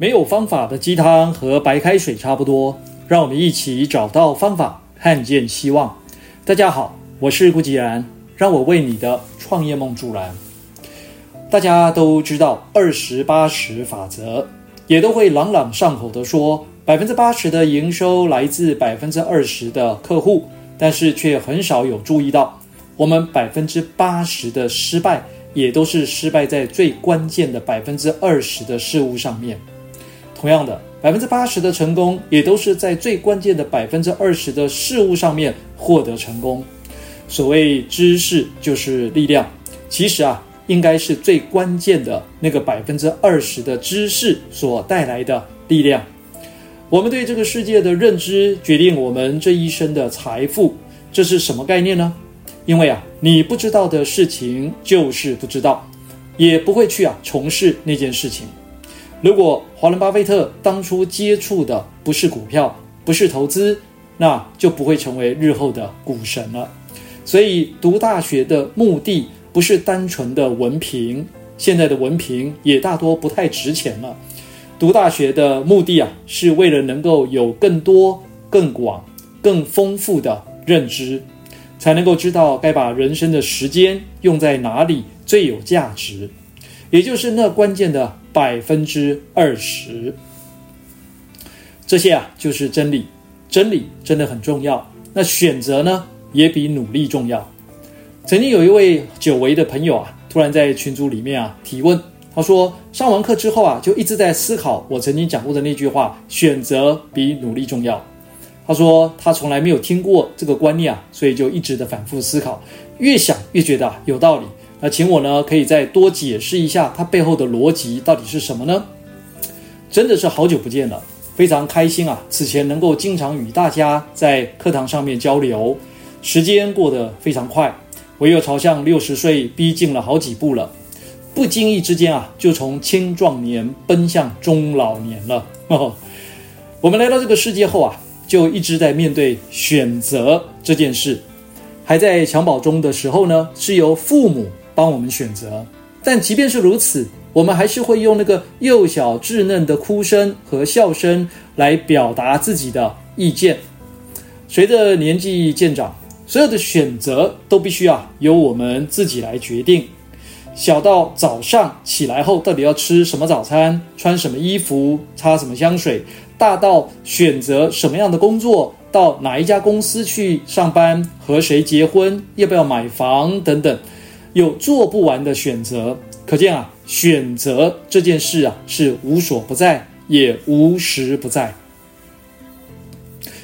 没有方法的鸡汤和白开水差不多，让我们一起找到方法，看见希望。大家好，我是顾吉然，让我为你的创业梦助燃。大家都知道二十八十法则，也都会朗朗上口的说，百分之八十的营收来自百分之二十的客户，但是却很少有注意到，我们百分之八十的失败，也都是失败在最关键的百分之二十的事物上面。同样的，百分之八十的成功也都是在最关键的百分之二十的事物上面获得成功。所谓知识就是力量，其实啊，应该是最关键的那个百分之二十的知识所带来的力量。我们对这个世界的认知决定我们这一生的财富，这是什么概念呢？因为啊，你不知道的事情就是不知道，也不会去啊从事那件事情。如果华伦巴菲特当初接触的不是股票，不是投资，那就不会成为日后的股神了。所以读大学的目的不是单纯的文凭，现在的文凭也大多不太值钱了。读大学的目的啊，是为了能够有更多、更广、更丰富的认知，才能够知道该把人生的时间用在哪里最有价值，也就是那关键的。百分之二十，这些啊就是真理。真理真的很重要。那选择呢，也比努力重要。曾经有一位久违的朋友啊，突然在群组里面啊提问，他说上完课之后啊，就一直在思考我曾经讲过的那句话：选择比努力重要。他说他从来没有听过这个观念啊，所以就一直的反复思考，越想越觉得啊有道理。那请我呢，可以再多解释一下它背后的逻辑到底是什么呢？真的是好久不见了，非常开心啊！此前能够经常与大家在课堂上面交流，时间过得非常快，我又朝向六十岁逼近了好几步了，不经意之间啊，就从青壮年奔向中老年了。哦，我们来到这个世界后啊，就一直在面对选择这件事。还在襁褓中的时候呢，是由父母。帮我们选择，但即便是如此，我们还是会用那个幼小稚嫩的哭声和笑声来表达自己的意见。随着年纪渐长，所有的选择都必须啊由我们自己来决定。小到早上起来后到底要吃什么早餐、穿什么衣服、擦什么香水；大到选择什么样的工作、到哪一家公司去上班、和谁结婚、要不要买房等等。有做不完的选择，可见啊，选择这件事啊是无所不在，也无时不在。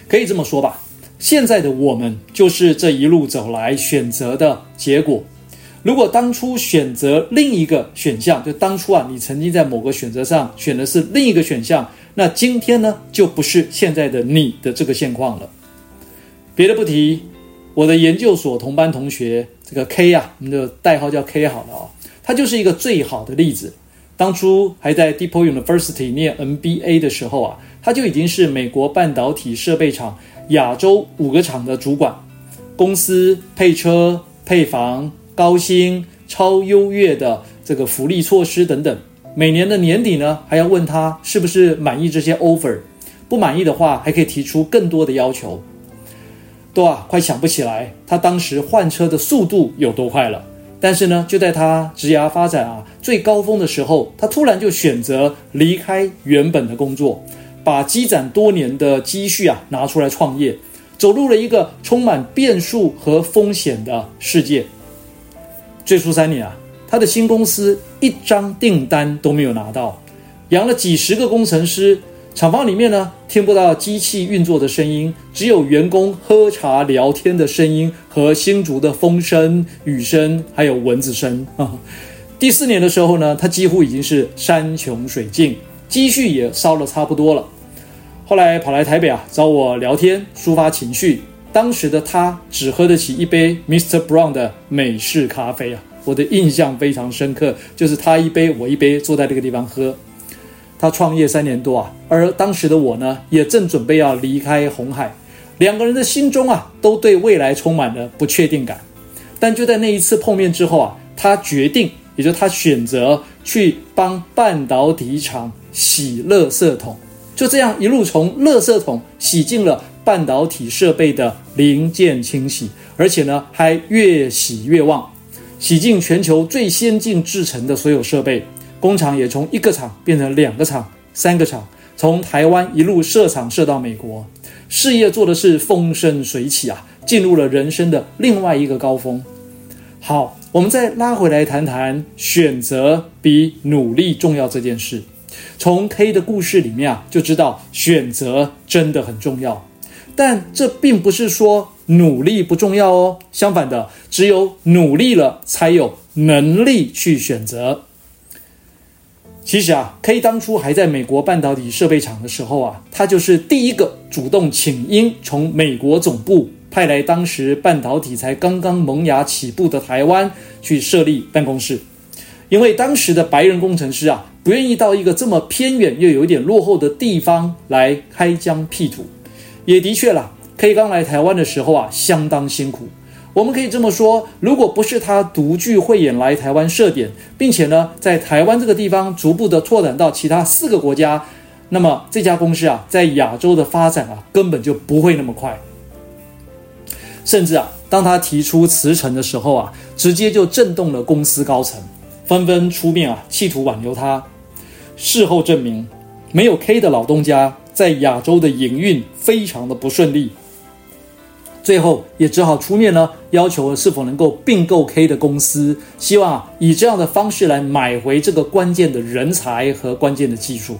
可以这么说吧，现在的我们就是这一路走来选择的结果。如果当初选择另一个选项，就当初啊，你曾经在某个选择上选的是另一个选项，那今天呢，就不是现在的你的这个现况了。别的不提。我的研究所同班同学，这个 K 啊，我们的代号叫 K 好了哦，他就是一个最好的例子。当初还在 d e p o University 念 MBA 的时候啊，他就已经是美国半导体设备厂亚洲五个厂的主管，公司配车、配房、高薪、超优越的这个福利措施等等。每年的年底呢，还要问他是不是满意这些 offer，不满意的话，还可以提出更多的要求。都啊，快想不起来他当时换车的速度有多快了。但是呢，就在他职涯发展啊最高峰的时候，他突然就选择离开原本的工作，把积攒多年的积蓄啊拿出来创业，走入了一个充满变数和风险的世界。最初三年啊，他的新公司一张订单都没有拿到，养了几十个工程师。厂房里面呢，听不到机器运作的声音，只有员工喝茶聊天的声音和新竹的风声、雨声，还有蚊子声。第四年的时候呢，他几乎已经是山穷水尽，积蓄也烧了差不多了。后来跑来台北啊，找我聊天抒发情绪。当时的他只喝得起一杯 Mr. Brown 的美式咖啡啊，我的印象非常深刻，就是他一杯我一杯，坐在这个地方喝。他创业三年多啊，而当时的我呢，也正准备要离开红海，两个人的心中啊，都对未来充满了不确定感。但就在那一次碰面之后啊，他决定，也就他选择去帮半导体厂洗垃圾桶，就这样一路从垃圾桶洗进了半导体设备的零件清洗，而且呢还越洗越旺，洗进全球最先进制程的所有设备，工厂也从一个厂变成两个厂、三个厂，从台湾一路设厂设到美国，事业做的是风生水起啊，进入了人生的另外一个高峰。好，我们再拉回来谈谈选择比努力重要这件事。从 K 的故事里面啊，就知道选择真的很重要。但这并不是说努力不重要哦，相反的，只有努力了，才有能力去选择。其实啊，K 当初还在美国半导体设备厂的时候啊，他就是第一个主动请缨从美国总部。派来当时半导体才刚刚萌芽起步的台湾去设立办公室，因为当时的白人工程师啊，不愿意到一个这么偏远又有一点落后的地方来开疆辟土。也的确啦，K 刚来台湾的时候啊，相当辛苦。我们可以这么说，如果不是他独具慧眼来台湾设点，并且呢，在台湾这个地方逐步的拓展到其他四个国家，那么这家公司啊，在亚洲的发展啊，根本就不会那么快。甚至啊，当他提出辞呈的时候啊，直接就震动了公司高层，纷纷出面啊，企图挽留他。事后证明，没有 K 的老东家在亚洲的营运非常的不顺利，最后也只好出面呢，要求是否能够并购 K 的公司，希望，以这样的方式来买回这个关键的人才和关键的技术。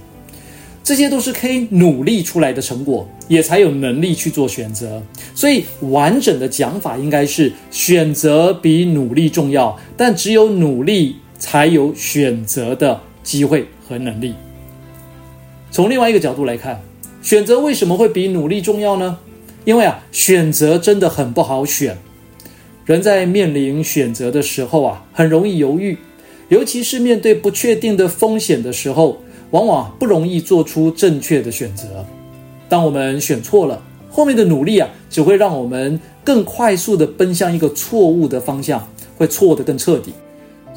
这些都是 K 努力出来的成果，也才有能力去做选择。所以完整的讲法应该是：选择比努力重要，但只有努力才有选择的机会和能力。从另外一个角度来看，选择为什么会比努力重要呢？因为啊，选择真的很不好选。人在面临选择的时候啊，很容易犹豫，尤其是面对不确定的风险的时候。往往不容易做出正确的选择。当我们选错了，后面的努力啊，只会让我们更快速地奔向一个错误的方向，会错得更彻底。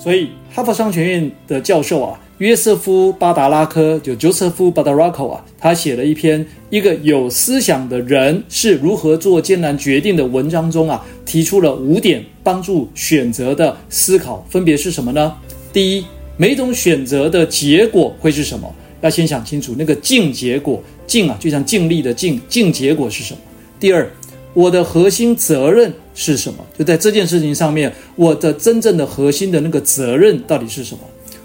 所以，哈佛商学院的教授啊，约瑟夫·巴达拉科就 Joseph Badaraco 啊，他写了一篇《一个有思想的人是如何做艰难决定》的文章中啊，提出了五点帮助选择的思考，分别是什么呢？第一。每种选择的结果会是什么？要先想清楚那个净结果，净啊，就像净利的净，净结果是什么？第二，我的核心责任是什么？就在这件事情上面，我的真正的核心的那个责任到底是什么？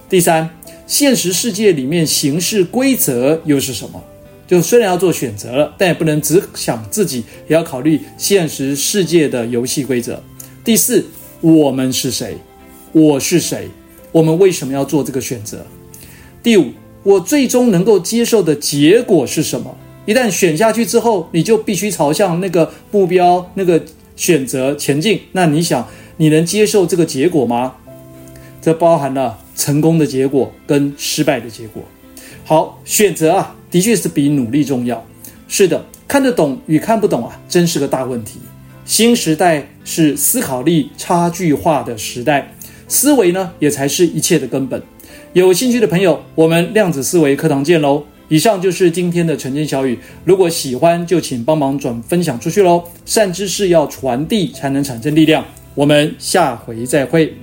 第三，现实世界里面行事规则又是什么？就虽然要做选择了，但也不能只想自己，也要考虑现实世界的游戏规则。第四，我们是谁？我是谁？我们为什么要做这个选择？第五，我最终能够接受的结果是什么？一旦选下去之后，你就必须朝向那个目标、那个选择前进。那你想，你能接受这个结果吗？这包含了成功的结果跟失败的结果。好，选择啊，的确是比努力重要。是的，看得懂与看不懂啊，真是个大问题。新时代是思考力差距化的时代。思维呢，也才是一切的根本。有兴趣的朋友，我们量子思维课堂见喽！以上就是今天的晨间小语，如果喜欢，就请帮忙转分享出去喽。善知识要传递，才能产生力量。我们下回再会。